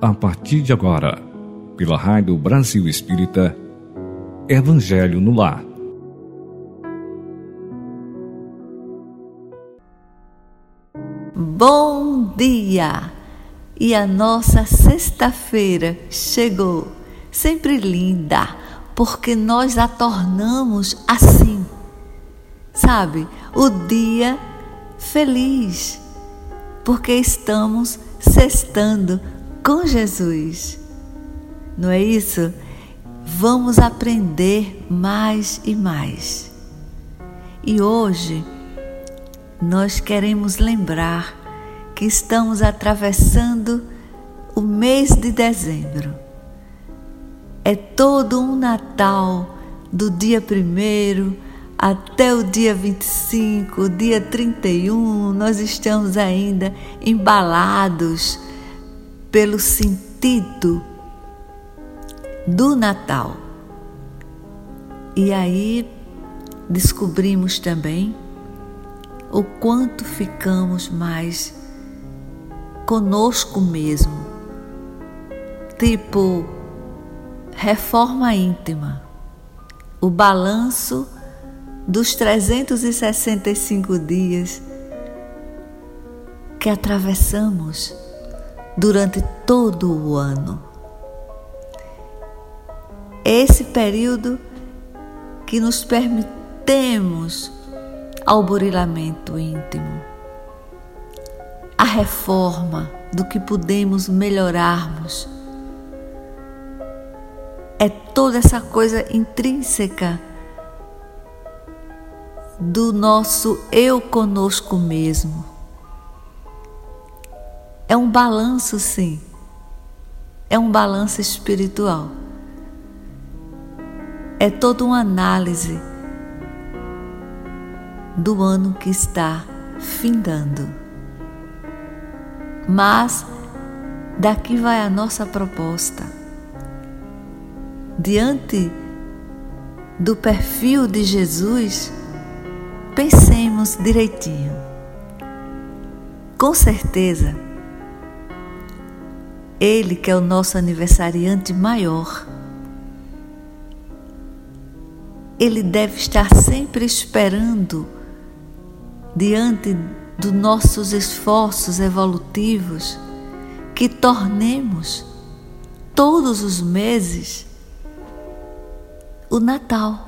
a partir de agora, pela Rádio Brasil Espírita, Evangelho no Lar. Bom dia! E a nossa sexta-feira chegou, sempre linda, porque nós a tornamos assim. Sabe, o dia feliz, porque estamos sextando com Jesus. Não é isso? Vamos aprender mais e mais. E hoje nós queremos lembrar que estamos atravessando o mês de dezembro. É todo um Natal do dia primeiro até o dia 25, dia 31, nós estamos ainda embalados pelo sentido do Natal. E aí descobrimos também o quanto ficamos mais conosco mesmo. Tipo, reforma íntima, o balanço dos 365 dias que atravessamos durante todo o ano. Esse período que nos permitemos ao burilamento íntimo, a reforma do que podemos melhorarmos. É toda essa coisa intrínseca do nosso eu conosco mesmo. É um balanço, sim. É um balanço espiritual. É toda uma análise do ano que está findando. Mas daqui vai a nossa proposta. Diante do perfil de Jesus, pensemos direitinho. Com certeza, Ele que é o nosso aniversariante maior, Ele deve estar sempre esperando, diante dos nossos esforços evolutivos, que tornemos todos os meses o Natal.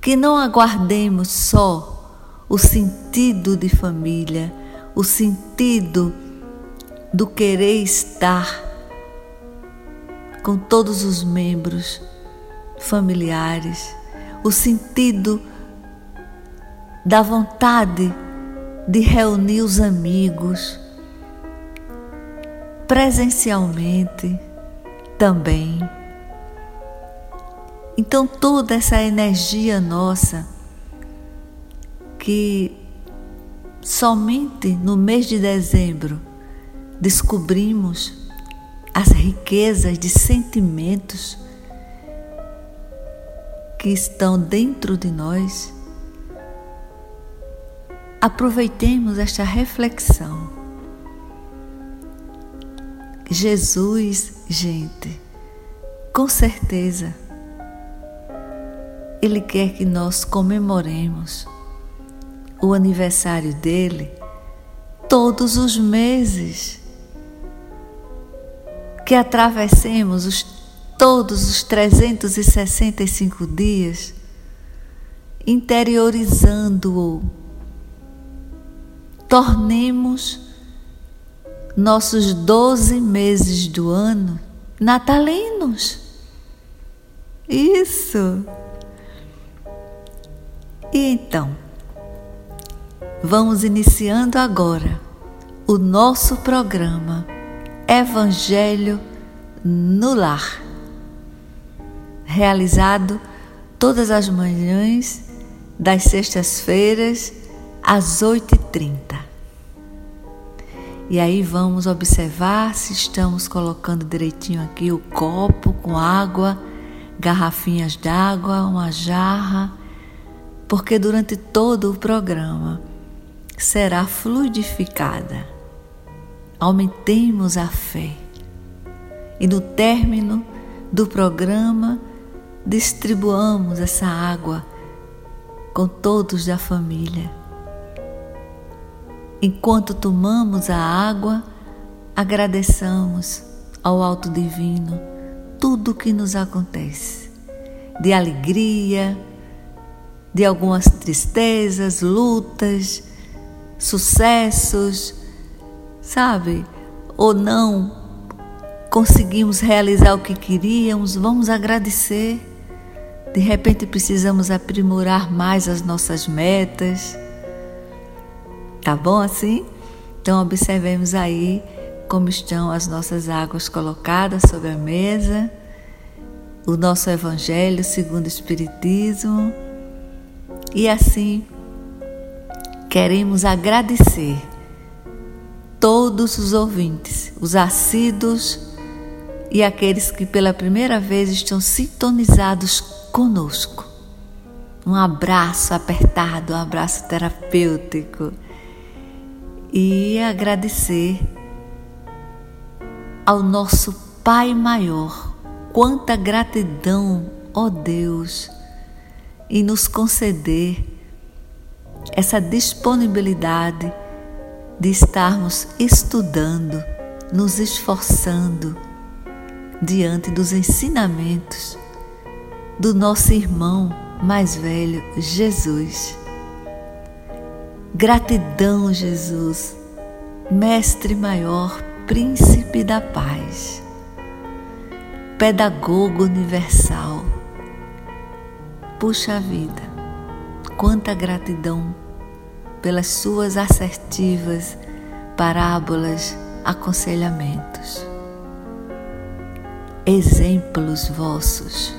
Que não aguardemos só o sentido de família, o sentido do querer estar com todos os membros familiares, o sentido da vontade de reunir os amigos presencialmente também. Então, toda essa energia nossa, que somente no mês de dezembro descobrimos as riquezas de sentimentos que estão dentro de nós, aproveitemos esta reflexão. Jesus, gente, com certeza, ele quer que nós comemoremos o aniversário dele todos os meses. Que atravessemos os, todos os 365 dias interiorizando-o. Tornemos nossos 12 meses do ano natalinos. Isso! E então, vamos iniciando agora o nosso programa Evangelho no Lar, realizado todas as manhãs das sextas-feiras às 8h30. E aí vamos observar se estamos colocando direitinho aqui o copo com água, garrafinhas d'água, uma jarra porque durante todo o programa será fluidificada aumentemos a fé. E no término do programa, distribuamos essa água com todos da família. Enquanto tomamos a água, agradeçamos ao Alto Divino tudo o que nos acontece, de alegria, de algumas tristezas, lutas, sucessos, sabe? Ou não conseguimos realizar o que queríamos, vamos agradecer. De repente precisamos aprimorar mais as nossas metas. Tá bom assim? Então observemos aí como estão as nossas águas colocadas sobre a mesa, o nosso Evangelho segundo o Espiritismo. E assim queremos agradecer todos os ouvintes, os assíduos e aqueles que pela primeira vez estão sintonizados conosco. Um abraço apertado, um abraço terapêutico e agradecer ao nosso Pai maior. Quanta gratidão, ó Deus, em nos conceder essa disponibilidade de estarmos estudando, nos esforçando diante dos ensinamentos do nosso irmão mais velho, Jesus. Gratidão, Jesus, Mestre maior, Príncipe da Paz, Pedagogo universal. Puxa vida, quanta gratidão pelas suas assertivas parábolas, aconselhamentos. Exemplos vossos.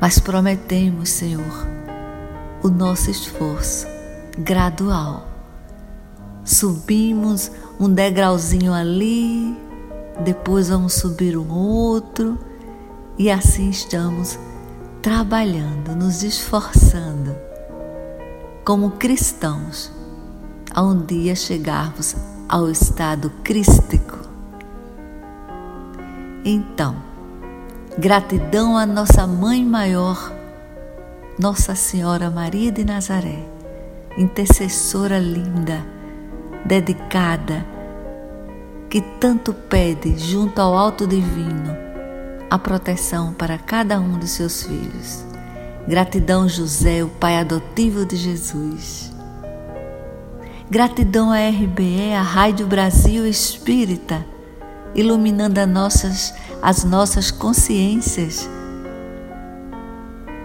Mas prometemos, Senhor, o nosso esforço gradual. Subimos um degrauzinho ali, depois vamos subir um outro, e assim estamos trabalhando, nos esforçando como cristãos a um dia chegarmos ao estado crístico. Então, gratidão à nossa Mãe Maior, Nossa Senhora Maria de Nazaré, intercessora linda, dedicada, que tanto pede junto ao Alto Divino a proteção para cada um dos seus filhos. Gratidão, José, o pai adotivo de Jesus. Gratidão à RBE, a Rádio Brasil Espírita, iluminando as nossas, as nossas consciências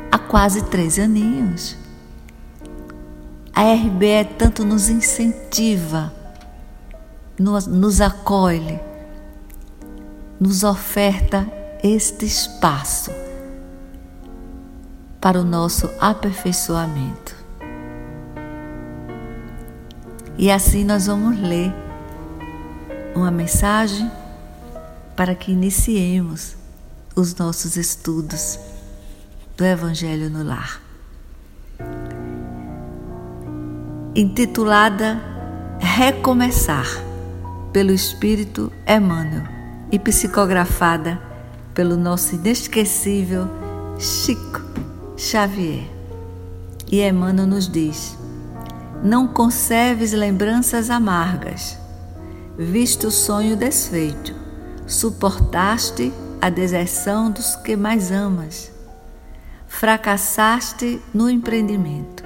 há quase três aninhos. A RBE tanto nos incentiva, nos, nos acolhe, nos oferta este espaço para o nosso aperfeiçoamento. E assim nós vamos ler uma mensagem para que iniciemos os nossos estudos do Evangelho no Lar. Intitulada Recomeçar, pelo Espírito Emmanuel e psicografada pelo nosso inesquecível Chico Xavier. E Emmanuel nos diz: Não conserves lembranças amargas, visto o sonho desfeito, suportaste a deserção dos que mais amas, fracassaste no empreendimento,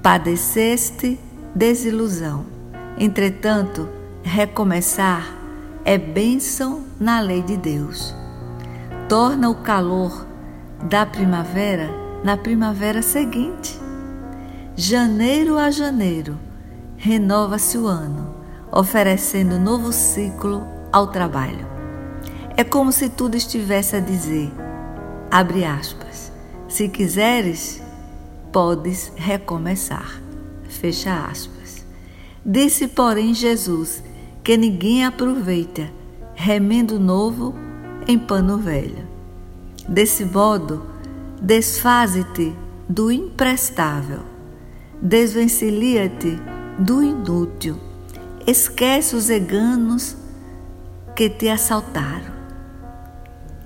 padeceste desilusão. Entretanto, recomeçar é bênção na lei de Deus. Torna o calor da primavera na primavera seguinte. Janeiro a janeiro, renova-se o ano, oferecendo novo ciclo ao trabalho. É como se tudo estivesse a dizer, abre aspas, se quiseres, podes recomeçar, fecha aspas. Disse, porém, Jesus que ninguém aproveita remendo novo em pano velho. Desse modo, Desfaze-te do imprestável, desvencilia-te do inútil Esquece os eganos que te assaltaram.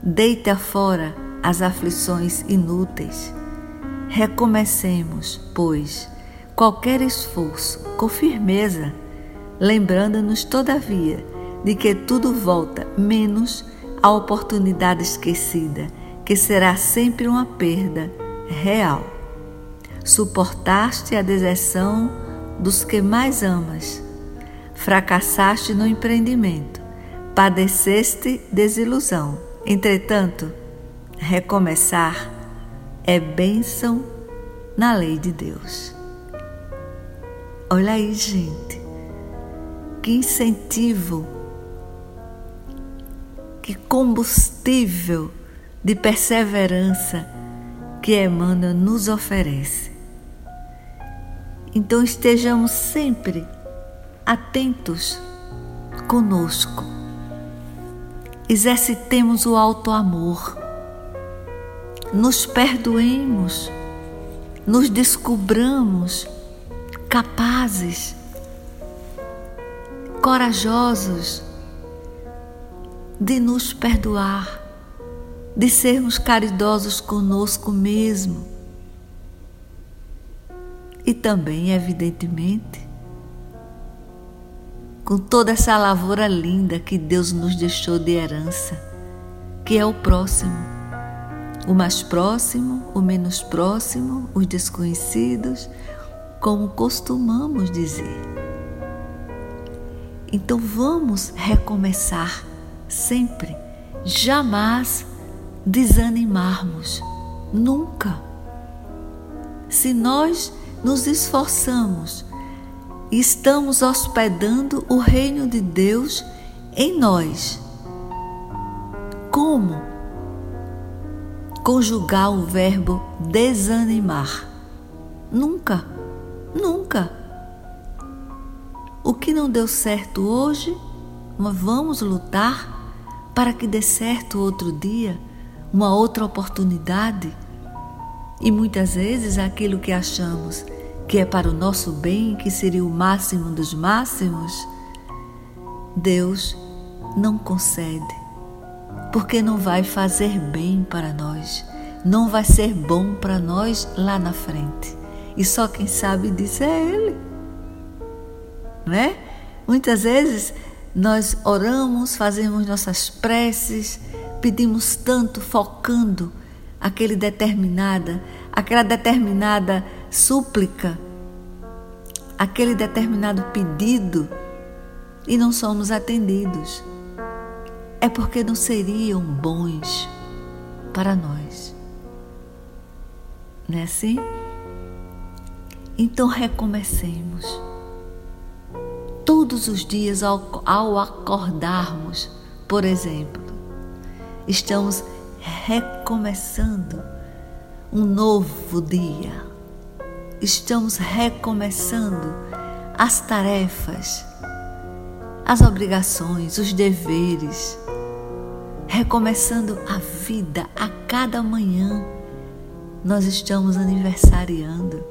Deita fora as aflições inúteis. Recomecemos, pois, qualquer esforço com firmeza, lembrando-nos, todavia, de que tudo volta menos a oportunidade esquecida, que será sempre uma perda real. Suportaste a deserção dos que mais amas, fracassaste no empreendimento, padeceste desilusão. Entretanto, recomeçar é bênção na lei de Deus. Olha aí, gente, que incentivo que combustível de perseverança que Emmanuel nos oferece. Então estejamos sempre atentos conosco. Exercitemos o alto amor. Nos perdoemos, nos descobramos capazes, corajosos de nos perdoar, de sermos caridosos conosco mesmo. E também, evidentemente, com toda essa lavoura linda que Deus nos deixou de herança, que é o próximo. O mais próximo, o menos próximo, os desconhecidos, como costumamos dizer. Então vamos recomeçar sempre, jamais desanimarmos, nunca. Se nós nos esforçamos estamos hospedando o reino de Deus em nós, como conjugar o verbo desanimar? Nunca, nunca. O que não deu certo hoje, mas vamos lutar para que dê certo outro dia, uma outra oportunidade. E muitas vezes aquilo que achamos que é para o nosso bem, que seria o máximo dos máximos, Deus não concede, porque não vai fazer bem para nós, não vai ser bom para nós lá na frente. E só quem sabe disso é Ele. Não é? Muitas vezes nós oramos, fazemos nossas preces, pedimos tanto focando aquele determinada, aquela determinada súplica, aquele determinado pedido e não somos atendidos. É porque não seriam bons para nós. Não é assim? Então recomecemos todos os dias ao, ao acordarmos, por exemplo, estamos recomeçando um novo dia. Estamos recomeçando as tarefas, as obrigações, os deveres, recomeçando a vida a cada manhã. Nós estamos aniversariando.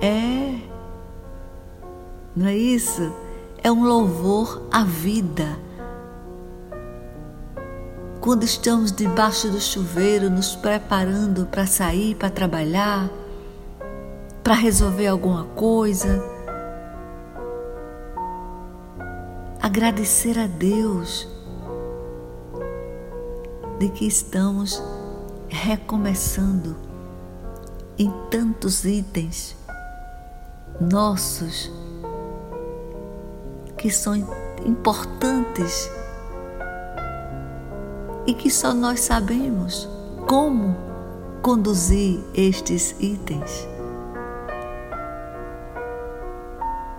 É não é isso? É um louvor à vida. Quando estamos debaixo do chuveiro, nos preparando para sair, para trabalhar, para resolver alguma coisa, agradecer a Deus de que estamos recomeçando em tantos itens nossos que são importantes e que só nós sabemos como conduzir estes itens.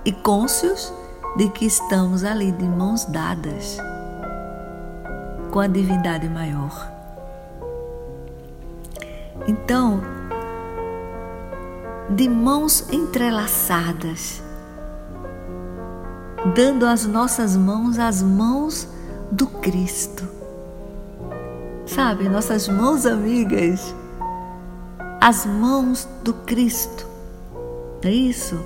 E cônscios de que estamos ali de mãos dadas com a divindade maior. Então, de mãos entrelaçadas, dando as nossas mãos às mãos do Cristo. Sabe, nossas mãos amigas, as mãos do Cristo. É isso?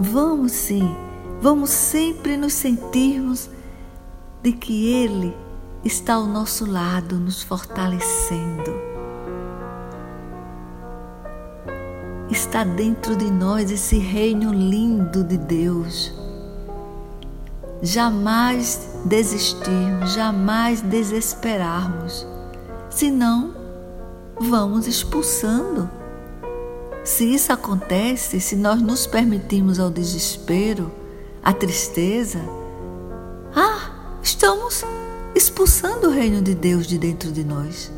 Vamos sim, vamos sempre nos sentirmos de que Ele está ao nosso lado, nos fortalecendo. Está dentro de nós esse reino lindo de Deus. Jamais desistirmos, jamais desesperarmos, senão vamos expulsando. Se isso acontece, se nós nos permitirmos ao desespero, à tristeza, ah, estamos expulsando o reino de Deus de dentro de nós.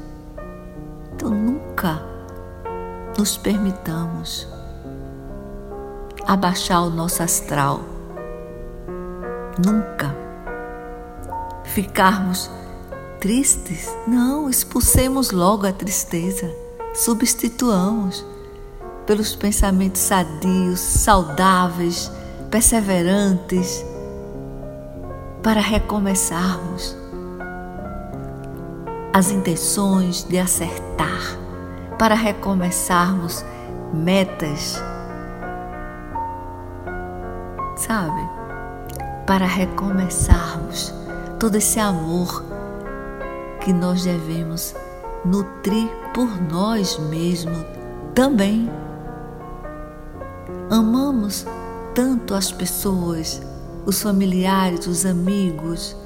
Então nunca nos permitamos abaixar o nosso astral. Nunca ficarmos tristes. Não, expulsemos logo a tristeza. Substituamos pelos pensamentos sadios, saudáveis, perseverantes, para recomeçarmos as intenções de acertar, para recomeçarmos metas, sabe? Para recomeçarmos todo esse amor que nós devemos nutrir por nós mesmos também. Amamos tanto as pessoas, os familiares, os amigos.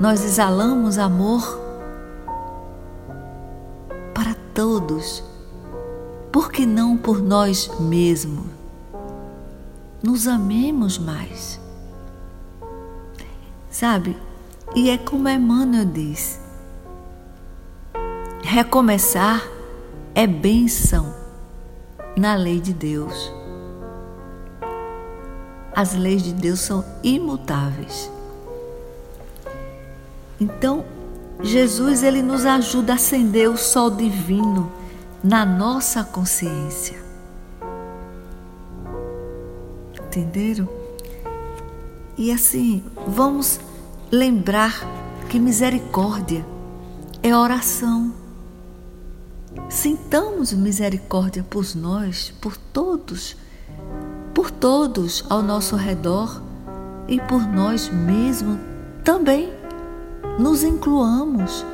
Nós exalamos amor para todos. Por que não por nós mesmos? Nos amemos mais. Sabe? E é como Emmanuel diz: Recomeçar é bênção na lei de Deus. As leis de Deus são imutáveis. Então, Jesus ele nos ajuda a acender o sol divino na nossa consciência. Entenderam? E assim, vamos lembrar que misericórdia é oração. Sintamos misericórdia por nós, por todos, por todos ao nosso redor e por nós mesmos também. Nos incluamos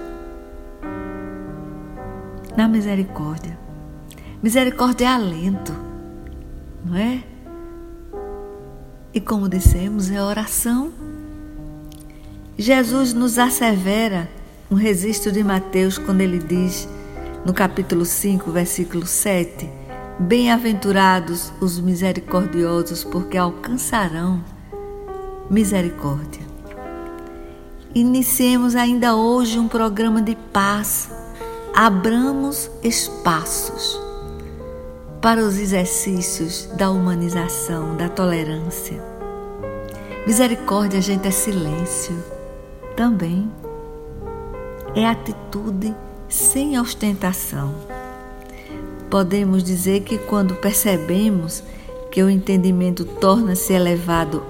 na misericórdia. Misericórdia é alento, não é? E como dissemos, é oração. Jesus nos assevera um registro de Mateus quando ele diz no capítulo 5, versículo 7, Bem-aventurados os misericordiosos, porque alcançarão misericórdia. Iniciemos ainda hoje um programa de paz. Abramos espaços para os exercícios da humanização, da tolerância. Misericórdia, gente, é silêncio também. É atitude sem ostentação. Podemos dizer que quando percebemos que o entendimento torna-se elevado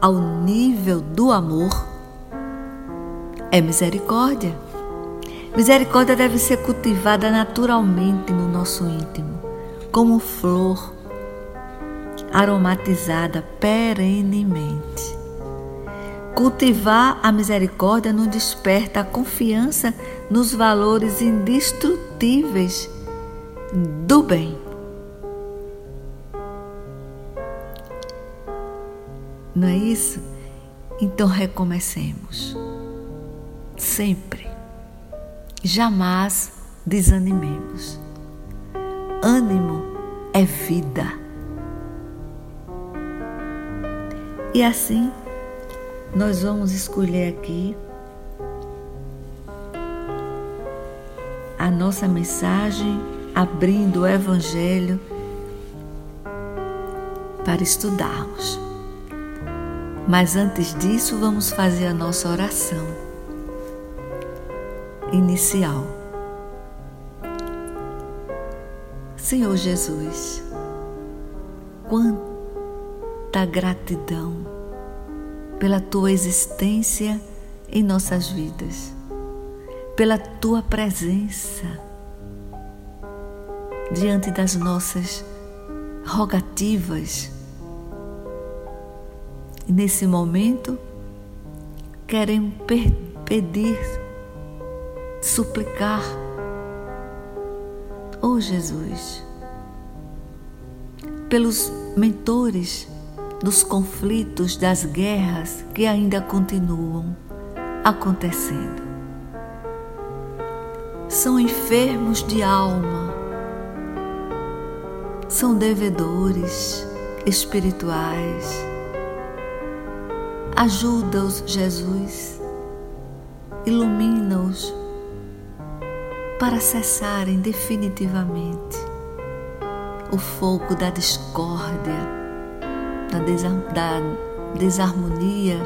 ao nível do amor, é misericórdia. Misericórdia deve ser cultivada naturalmente no nosso íntimo, como flor aromatizada perenemente. Cultivar a misericórdia nos desperta a confiança nos valores indestrutíveis do bem. Não é isso? Então recomecemos. Sempre. Jamais desanimemos. Ânimo é vida. E assim nós vamos escolher aqui a nossa mensagem abrindo o Evangelho para estudarmos. Mas antes disso, vamos fazer a nossa oração inicial. Senhor Jesus, quanta gratidão pela tua existência em nossas vidas, pela tua presença diante das nossas rogativas, E nesse momento, queremos pedir, suplicar, oh Jesus, pelos mentores dos conflitos, das guerras que ainda continuam acontecendo. São enfermos de alma, são devedores espirituais. Ajuda-os, Jesus, ilumina-os para cessarem definitivamente o fogo da discórdia, da, da desarmonia,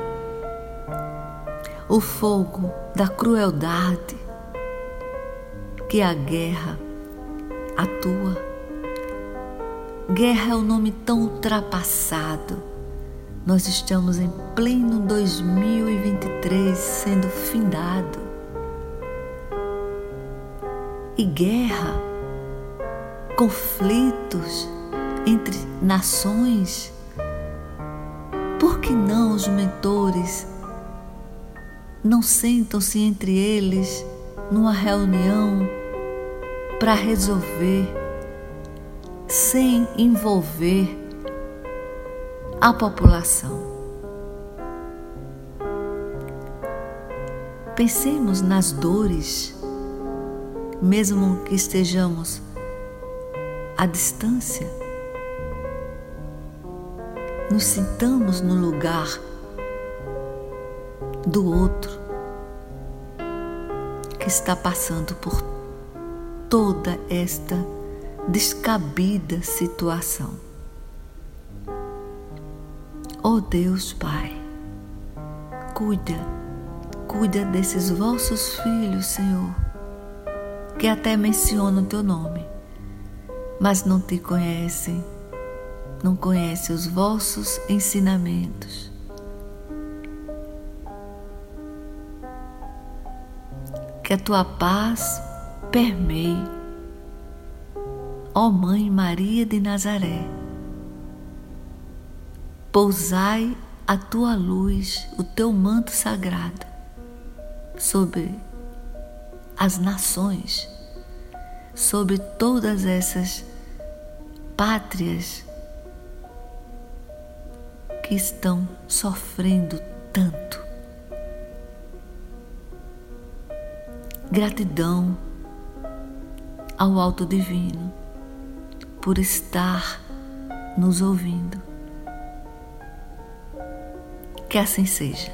o fogo da crueldade que a guerra atua. Guerra é um nome tão ultrapassado. Nós estamos em pleno 2023 sendo findado. E guerra, conflitos entre nações. Por que não os mentores não sentam-se entre eles numa reunião para resolver sem envolver a população. Pensemos nas dores, mesmo que estejamos à distância. Nos sintamos no lugar do outro que está passando por toda esta descabida situação. Oh Deus Pai, cuida, cuida desses vossos filhos, Senhor, que até mencionam o teu nome, mas não te conhecem, não conhecem os vossos ensinamentos. Que a tua paz permeie, ó Mãe Maria de Nazaré. Pousai a tua luz, o teu manto sagrado sobre as nações, sobre todas essas pátrias que estão sofrendo tanto. Gratidão ao Alto Divino por estar nos ouvindo. Que assim seja.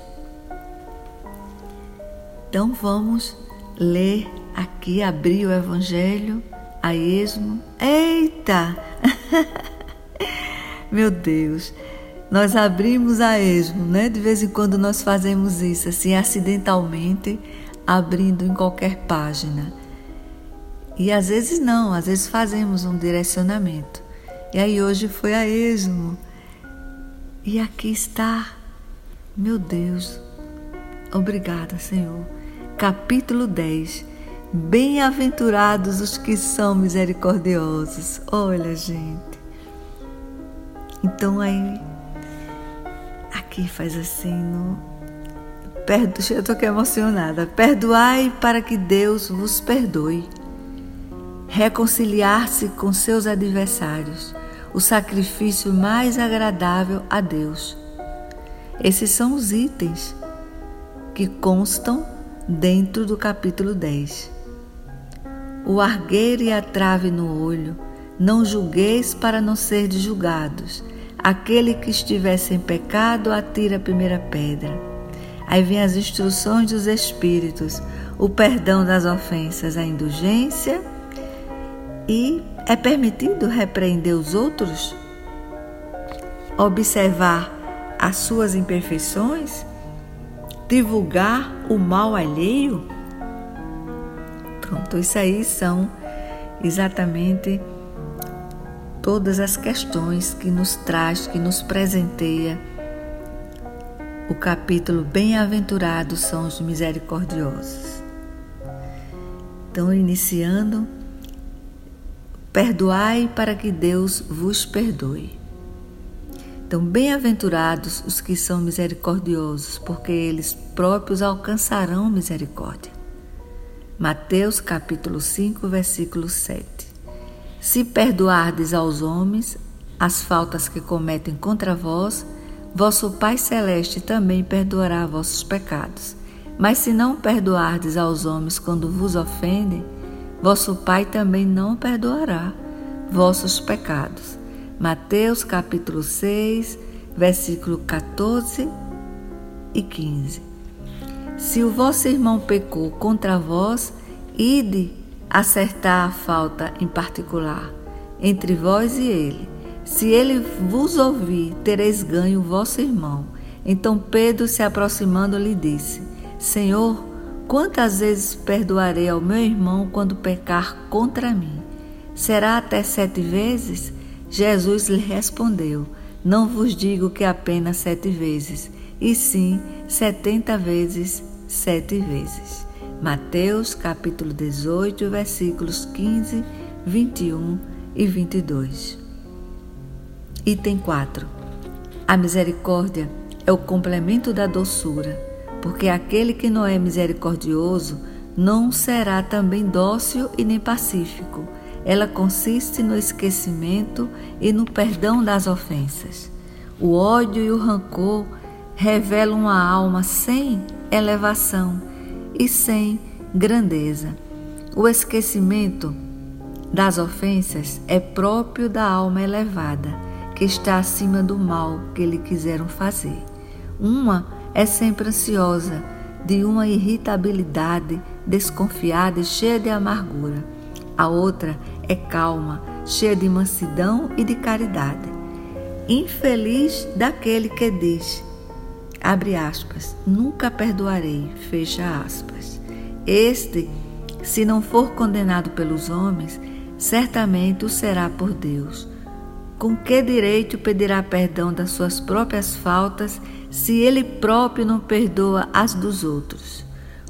Então vamos ler aqui, abrir o Evangelho a esmo. Eita! Meu Deus! Nós abrimos a esmo, né? De vez em quando nós fazemos isso, assim, acidentalmente abrindo em qualquer página. E às vezes não, às vezes fazemos um direcionamento. E aí hoje foi a esmo. E aqui está, meu Deus, obrigada, Senhor. Capítulo 10. Bem-aventurados os que são misericordiosos. Olha, gente. Então aí, aqui faz assim no Perdo, eu estou aqui emocionada. Perdoai para que Deus vos perdoe. Reconciliar-se com seus adversários, o sacrifício mais agradável a Deus. Esses são os itens que constam dentro do capítulo 10. O argueiro e a trave no olho, não julgueis para não ser julgados. Aquele que estiver sem pecado, atira a primeira pedra. Aí vem as instruções dos Espíritos, o perdão das ofensas, a indulgência e é permitido repreender os outros, observar as suas imperfeições, divulgar o mal alheio. Pronto, isso aí são exatamente todas as questões que nos traz, que nos presenteia o capítulo Bem-aventurados são os misericordiosos. Então, iniciando, perdoai para que Deus vos perdoe. Então, bem-aventurados os que são misericordiosos, porque eles próprios alcançarão misericórdia. Mateus capítulo 5, versículo 7. Se perdoardes aos homens as faltas que cometem contra vós, vosso Pai Celeste também perdoará vossos pecados. Mas se não perdoardes aos homens quando vos ofendem, vosso Pai também não perdoará vossos pecados. Mateus capítulo 6, versículo 14 e 15. Se o vosso irmão pecou contra vós, ide acertar a falta em particular entre vós e ele. Se ele vos ouvir, tereis ganho o vosso irmão. Então Pedro, se aproximando, lhe disse: Senhor, quantas vezes perdoarei ao meu irmão quando pecar contra mim? Será até sete vezes? Jesus lhe respondeu: Não vos digo que apenas sete vezes, e sim setenta vezes sete vezes. Mateus capítulo 18, versículos 15, 21 e 22. Item 4. A misericórdia é o complemento da doçura, porque aquele que não é misericordioso não será também dócil e nem pacífico ela consiste no esquecimento e no perdão das ofensas. O ódio e o rancor revelam uma alma sem elevação e sem grandeza. O esquecimento das ofensas é próprio da alma elevada, que está acima do mal que lhe quiseram fazer. Uma é sempre ansiosa, de uma irritabilidade desconfiada e cheia de amargura. A outra é calma, cheia de mansidão e de caridade. Infeliz daquele que diz, abre aspas, nunca perdoarei, fecha aspas. Este, se não for condenado pelos homens, certamente o será por Deus. Com que direito pedirá perdão das suas próprias faltas se ele próprio não perdoa as dos outros?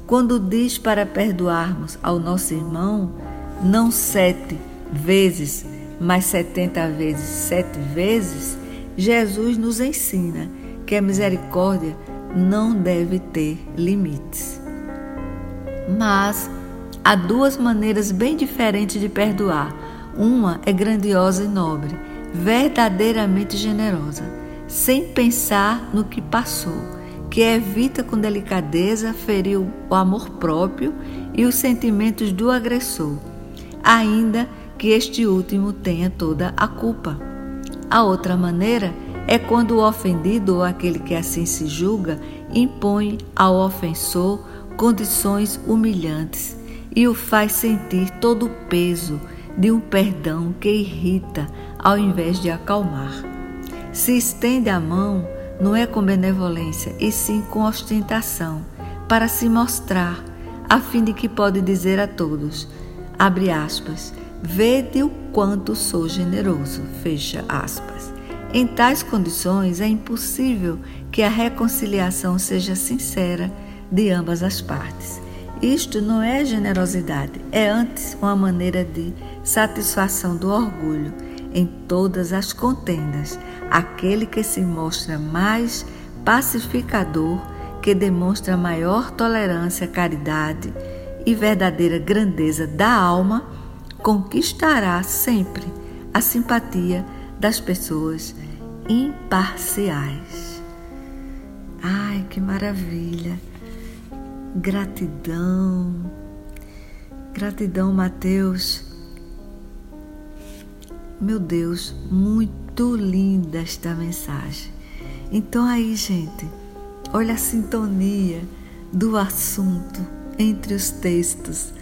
Quando diz para perdoarmos ao nosso irmão, não sete vezes, mas setenta vezes sete vezes, Jesus nos ensina que a misericórdia não deve ter limites. Mas há duas maneiras bem diferentes de perdoar. Uma é grandiosa e nobre, verdadeiramente generosa, sem pensar no que passou, que evita com delicadeza ferir o amor próprio e os sentimentos do agressor ainda que este último tenha toda a culpa. A outra maneira é quando o ofendido ou aquele que assim se julga impõe ao ofensor condições humilhantes e o faz sentir todo o peso de um perdão que irrita ao invés de acalmar. Se estende a mão, não é com benevolência, e sim com ostentação, para se mostrar, a fim de que pode dizer a todos: abre aspas, vede o quanto sou generoso, fecha aspas. Em tais condições é impossível que a reconciliação seja sincera de ambas as partes. Isto não é generosidade, é antes uma maneira de satisfação do orgulho em todas as contendas. Aquele que se mostra mais pacificador, que demonstra maior tolerância, caridade, e verdadeira grandeza da alma, conquistará sempre a simpatia das pessoas imparciais. Ai, que maravilha! Gratidão, gratidão, Mateus. Meu Deus, muito linda esta mensagem. Então, aí, gente, olha a sintonia do assunto entre os textos,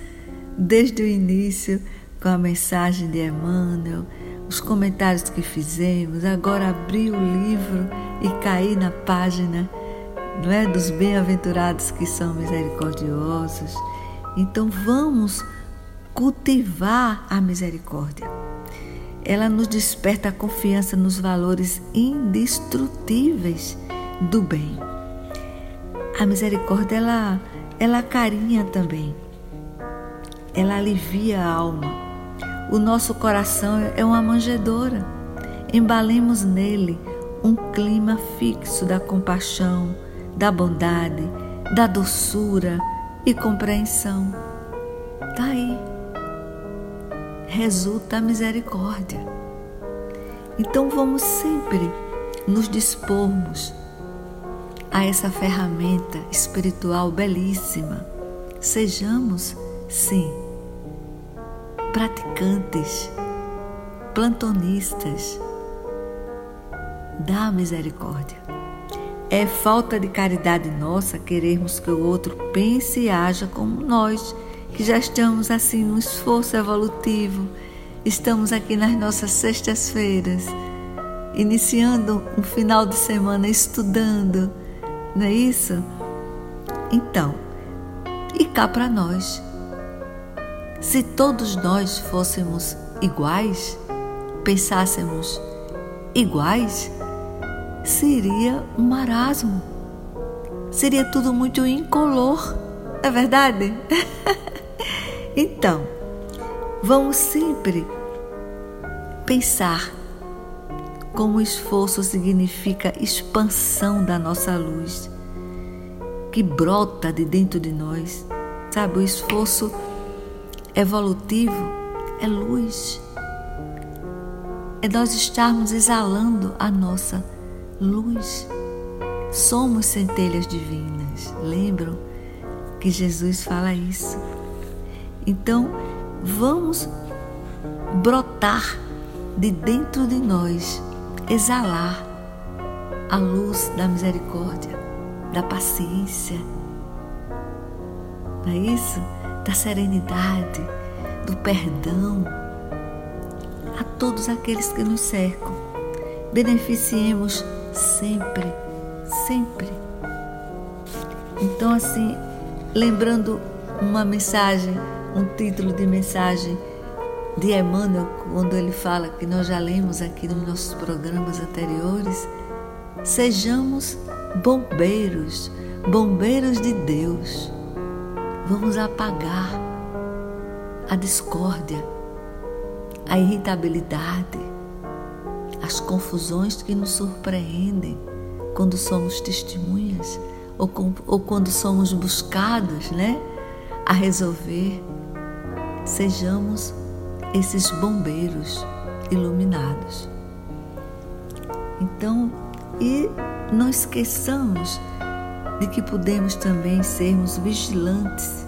desde o início com a mensagem de Emmanuel, os comentários que fizemos, agora abri o livro e caí na página não é, dos bem-aventurados que são misericordiosos. Então vamos cultivar a misericórdia. Ela nos desperta a confiança nos valores indestrutíveis do bem. A misericórdia ela ela carinha também. Ela alivia a alma. O nosso coração é uma manjedoura. Embalemos nele um clima fixo da compaixão, da bondade, da doçura e compreensão. Daí resulta a misericórdia. Então vamos sempre nos dispormos a essa ferramenta espiritual belíssima. Sejamos, sim, praticantes, plantonistas da misericórdia. É falta de caridade nossa querermos que o outro pense e haja como nós, que já estamos assim no esforço evolutivo, estamos aqui nas nossas sextas-feiras, iniciando um final de semana estudando, não é isso? Então, e cá para nós, se todos nós fôssemos iguais, pensássemos iguais, seria um marasmo. Seria tudo muito incolor, é verdade? então, vamos sempre pensar como o esforço significa expansão da nossa luz, que brota de dentro de nós. Sabe, o esforço evolutivo é luz. É nós estarmos exalando a nossa luz. Somos centelhas divinas. Lembram que Jesus fala isso? Então, vamos brotar de dentro de nós, exalar a luz da misericórdia, da paciência, não é isso? Da serenidade, do perdão a todos aqueles que nos cercam. Beneficiemos sempre, sempre. Então, assim, lembrando uma mensagem, um título de mensagem de Emmanuel, quando ele fala que nós já lemos aqui nos nossos programas anteriores, sejamos bombeiros, bombeiros de Deus. Vamos apagar a discórdia, a irritabilidade, as confusões que nos surpreendem quando somos testemunhas ou, com, ou quando somos buscados né, a resolver. Sejamos esses bombeiros iluminados. Então, e não esqueçamos de que podemos também sermos vigilantes.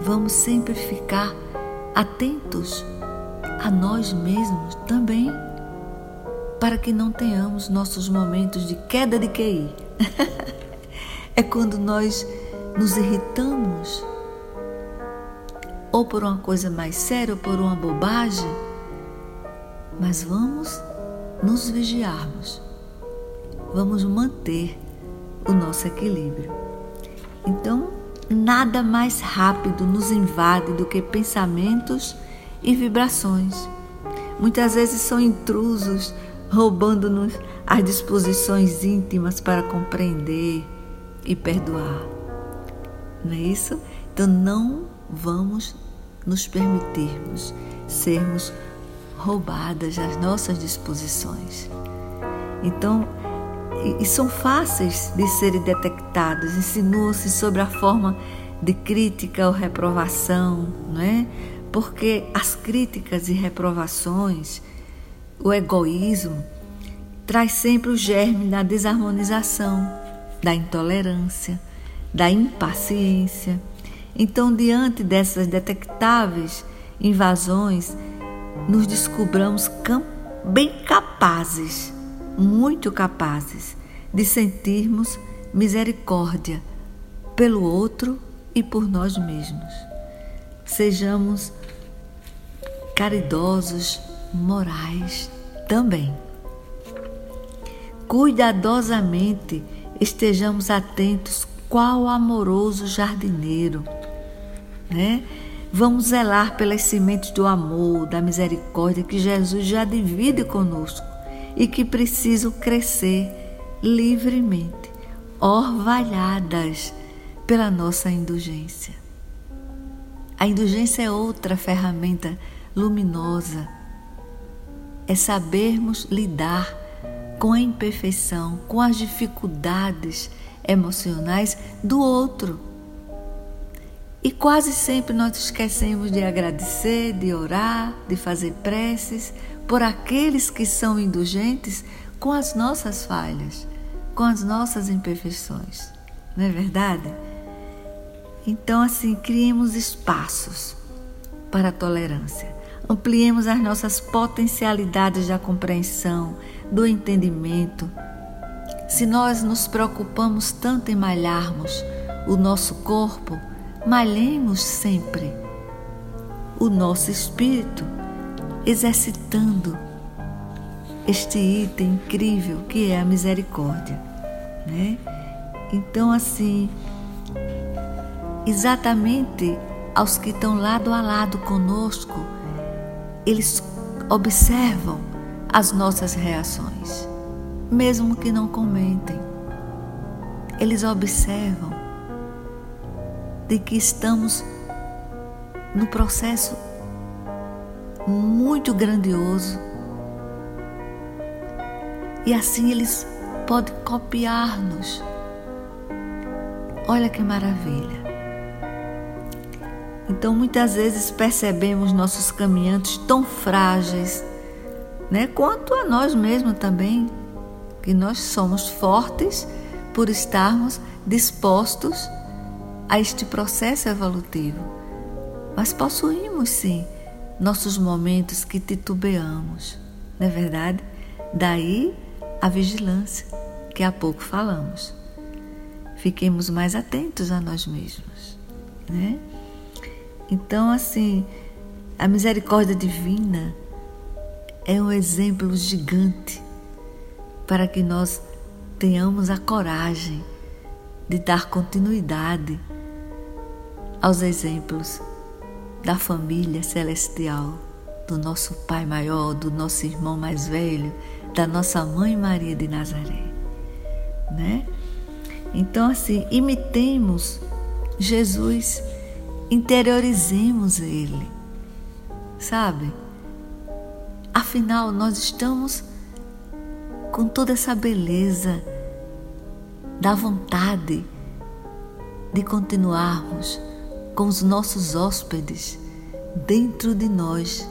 Vamos sempre ficar atentos a nós mesmos também, para que não tenhamos nossos momentos de queda de QI. é quando nós nos irritamos, ou por uma coisa mais séria, ou por uma bobagem, mas vamos nos vigiarmos, vamos manter o nosso equilíbrio. Então, nada mais rápido nos invade do que pensamentos e vibrações. Muitas vezes são intrusos, roubando-nos as disposições íntimas para compreender e perdoar. Não é isso? Então não vamos nos permitirmos sermos roubadas as nossas disposições. Então, e, são fáceis de serem detectados, insinuam-se sobre a forma de crítica ou reprovação, não é? Porque as críticas e reprovações, o egoísmo, traz sempre o germe da desarmonização, da intolerância, da impaciência. Então, diante dessas detectáveis invasões, nos descobramos bem capazes muito capazes de sentirmos misericórdia pelo outro e por nós mesmos. Sejamos caridosos, morais também. Cuidadosamente estejamos atentos qual amoroso jardineiro, né? Vamos zelar pelas sementes do amor, da misericórdia que Jesus já divide conosco e que precisam crescer livremente, orvalhadas pela nossa indulgência. A indulgência é outra ferramenta luminosa é sabermos lidar com a imperfeição, com as dificuldades emocionais do outro. E quase sempre nós esquecemos de agradecer, de orar, de fazer preces por aqueles que são indulgentes com as nossas falhas, com as nossas imperfeições. Não é verdade? Então, assim, criemos espaços para a tolerância. Ampliemos as nossas potencialidades da compreensão, do entendimento. Se nós nos preocupamos tanto em malharmos o nosso corpo, malhemos sempre o nosso espírito, exercitando este item incrível que é a misericórdia, né? Então assim, exatamente aos que estão lado a lado conosco, eles observam as nossas reações, mesmo que não comentem. Eles observam de que estamos no processo muito grandioso e assim eles podem copiar-nos. Olha que maravilha. Então, muitas vezes percebemos nossos caminhantes tão frágeis, né, quanto a nós mesmos também, que nós somos fortes por estarmos dispostos a este processo evolutivo. Mas possuímos sim nossos momentos que titubeamos, não é verdade? Daí a vigilância, que há pouco falamos. Fiquemos mais atentos a nós mesmos, né? Então, assim, a misericórdia divina é um exemplo gigante para que nós tenhamos a coragem de dar continuidade aos exemplos da família celestial, do nosso Pai maior, do nosso irmão mais velho, da nossa mãe Maria de Nazaré, né? Então assim, imitemos Jesus interiorizemos Ele, sabe? Afinal, nós estamos com toda essa beleza da vontade de continuarmos com os nossos hóspedes dentro de nós,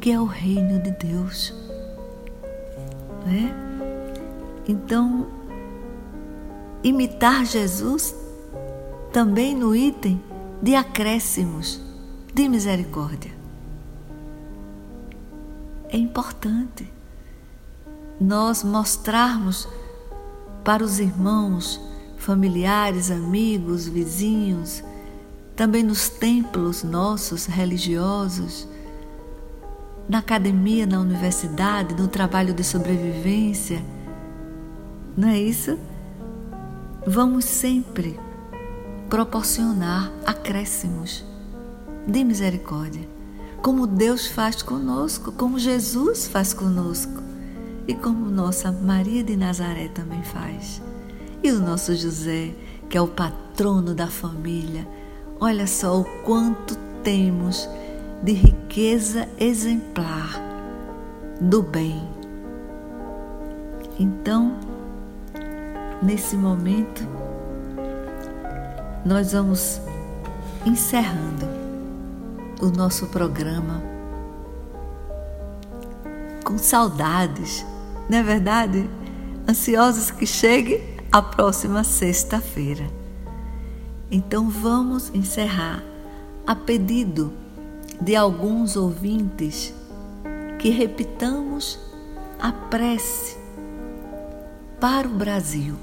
que é o reino de Deus. Né? Então, imitar Jesus também no item de acréscimos de misericórdia. É importante nós mostrarmos para os irmãos, familiares, amigos, vizinhos, também nos templos nossos religiosos, na academia, na universidade, no trabalho de sobrevivência. Não é isso? Vamos sempre proporcionar acréscimos de misericórdia, como Deus faz conosco, como Jesus faz conosco e como nossa Maria de Nazaré também faz. E o nosso José, que é o patrono da família, olha só o quanto temos de riqueza exemplar do bem. Então, nesse momento, nós vamos encerrando o nosso programa com saudades, não é verdade? Ansiosos que chegue a próxima sexta-feira. Então vamos encerrar a pedido de alguns ouvintes que repitamos a prece para o Brasil.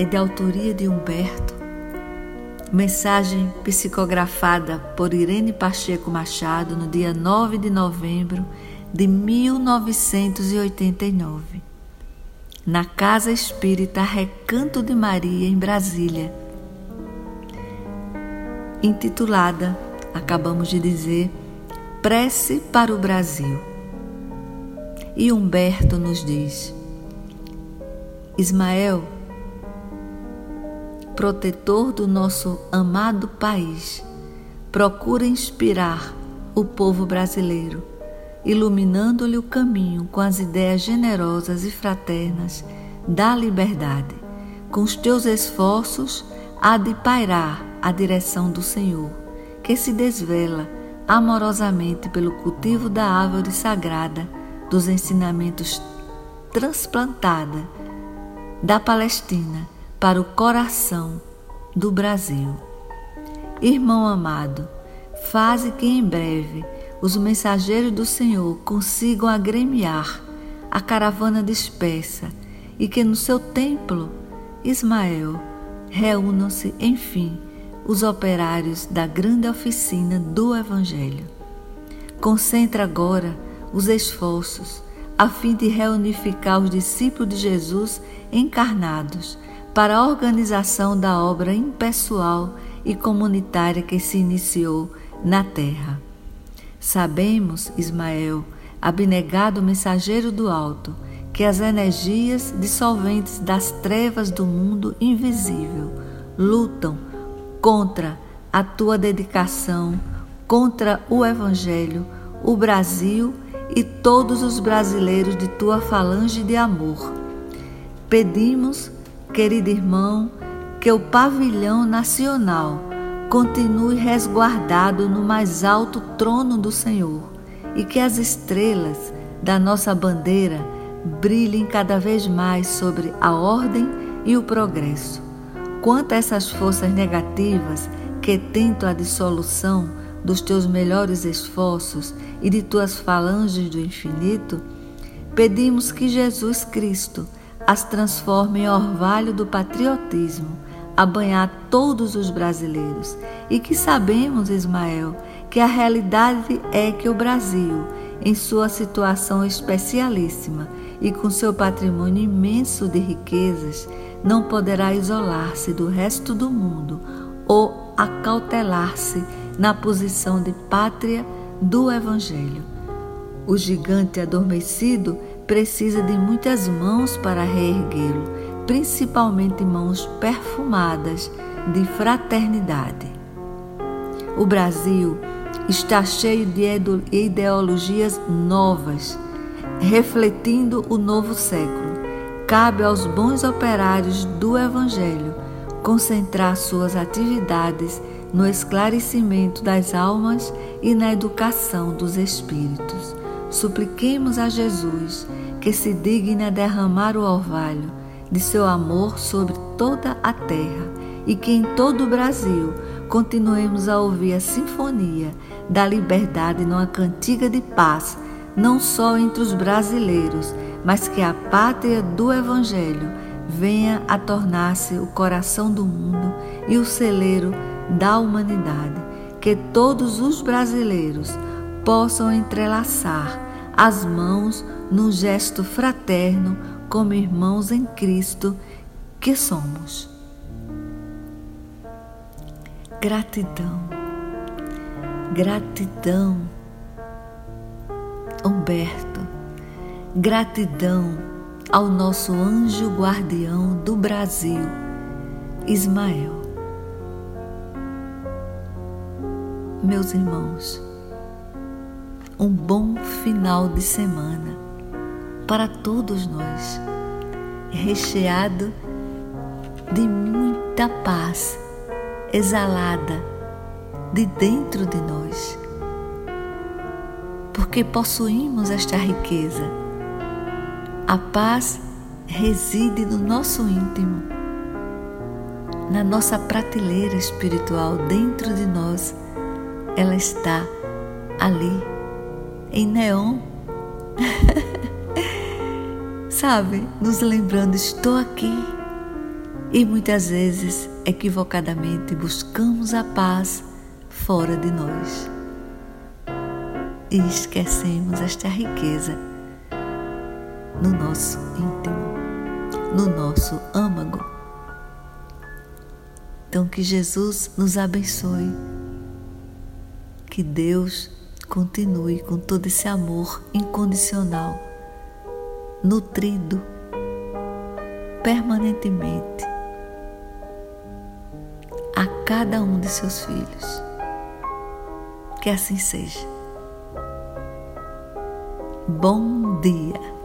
é de autoria de Humberto. Mensagem psicografada por Irene Pacheco Machado no dia 9 de novembro de 1989, na Casa Espírita Recanto de Maria, em Brasília. Intitulada, acabamos de dizer, Prece para o Brasil. E Humberto nos diz: Ismael, protetor do nosso amado país, procura inspirar o povo brasileiro, iluminando-lhe o caminho com as ideias generosas e fraternas da liberdade. Com os teus esforços, há de pairar a direção do Senhor, que se desvela amorosamente pelo cultivo da árvore sagrada dos ensinamentos transplantada da Palestina para o coração do Brasil. Irmão amado, faze que em breve os mensageiros do Senhor consigam agremiar a caravana dispersa e que no seu templo, Ismael, reúnam-se, enfim, os operários da grande oficina do Evangelho. Concentra agora os esforços a fim de reunificar os discípulos de Jesus encarnados para a organização da obra impessoal e comunitária que se iniciou na terra. Sabemos, Ismael, abnegado mensageiro do alto, que as energias dissolventes das trevas do mundo invisível lutam contra a tua dedicação, contra o Evangelho, o Brasil e todos os brasileiros de tua falange de amor. Pedimos, querido irmão, que o pavilhão nacional continue resguardado no mais alto trono do Senhor e que as estrelas da nossa bandeira brilhem cada vez mais sobre a ordem e o progresso. Quanto a essas forças negativas que tentam a dissolução dos teus melhores esforços e de tuas falanges do infinito, pedimos que Jesus Cristo as transforme em orvalho do patriotismo a banhar todos os brasileiros e que sabemos, Ismael, que a realidade é que o Brasil, em sua situação especialíssima e com seu patrimônio imenso de riquezas, não poderá isolar-se do resto do mundo ou acautelar-se na posição de pátria do Evangelho. O gigante adormecido precisa de muitas mãos para reerguê-lo, principalmente mãos perfumadas de fraternidade. O Brasil está cheio de ideologias novas, refletindo o novo século. Cabe aos bons operários do Evangelho concentrar suas atividades no esclarecimento das almas e na educação dos espíritos. Supliquemos a Jesus que se digne a derramar o orvalho de seu amor sobre toda a terra e que em todo o Brasil continuemos a ouvir a sinfonia da liberdade numa cantiga de paz, não só entre os brasileiros, mas que a pátria do Evangelho venha a tornar-se o coração do mundo e o celeiro da humanidade, que todos os brasileiros possam entrelaçar as mãos num gesto fraterno como irmãos em Cristo que somos. Gratidão, gratidão, Humberto, gratidão ao nosso anjo guardião do Brasil, Ismael. Meus irmãos, um bom final de semana para todos nós, recheado de muita paz exalada de dentro de nós, porque possuímos esta riqueza. A paz reside no nosso íntimo, na nossa prateleira espiritual dentro de nós. Ela está ali em neon. Sabe, nos lembrando, estou aqui. E muitas vezes, equivocadamente, buscamos a paz fora de nós. E esquecemos esta riqueza no nosso íntimo, no nosso âmago. Então, que Jesus nos abençoe, que Deus continue com todo esse amor incondicional, nutrido permanentemente a cada um de seus filhos. Que assim seja. Bom dia.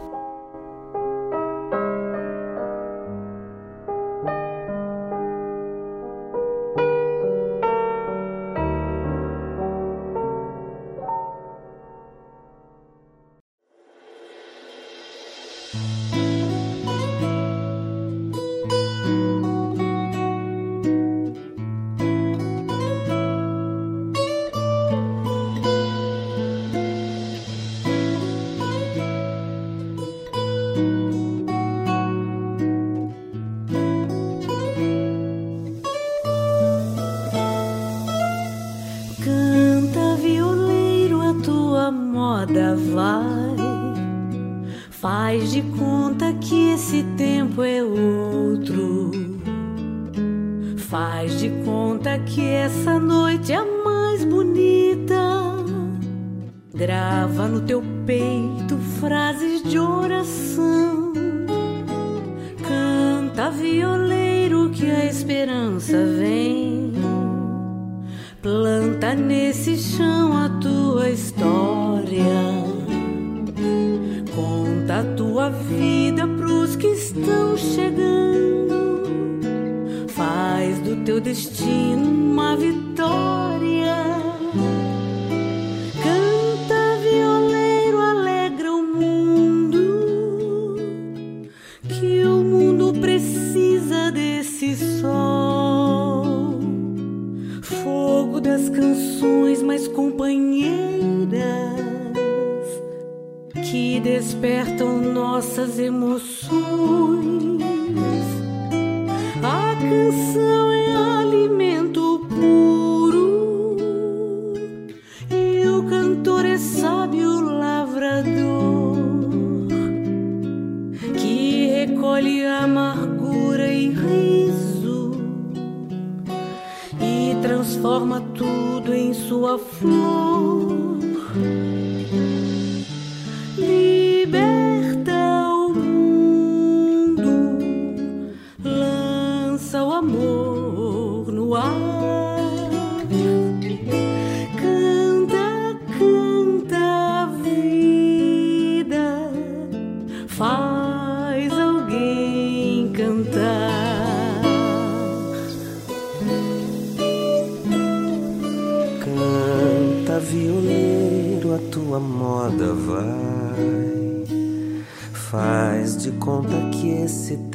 vida pros que estão chegando. Faz do teu destino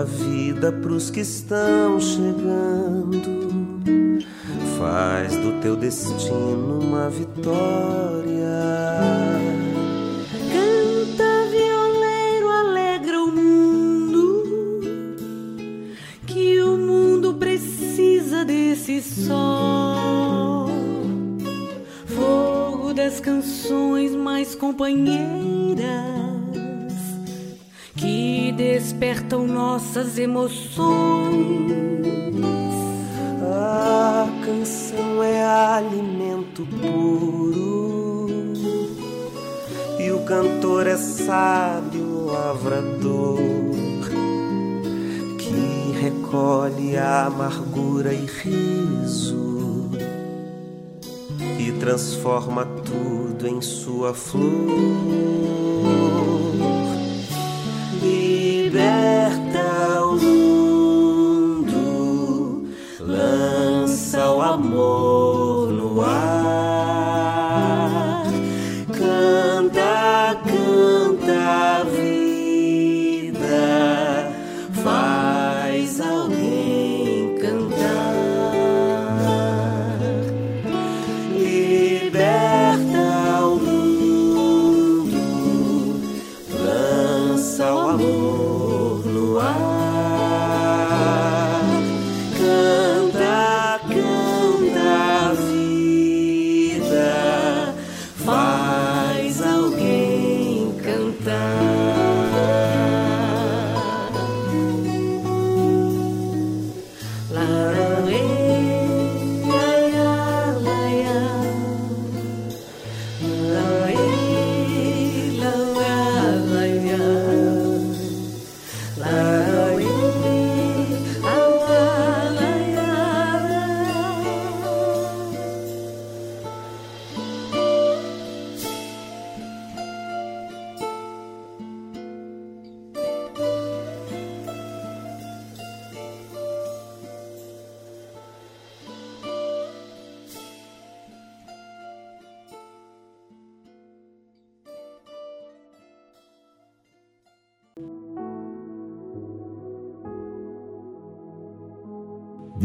A vida pros que estão chegando. Faz do teu destino uma vitória. sol, fogo das canções mais companheiras que despertam nossas emoções. A canção é alimento puro e o cantor é sábio lavrador recolhe a amargura e riso e transforma tudo em sua flor. Liberta o mundo, lança o amor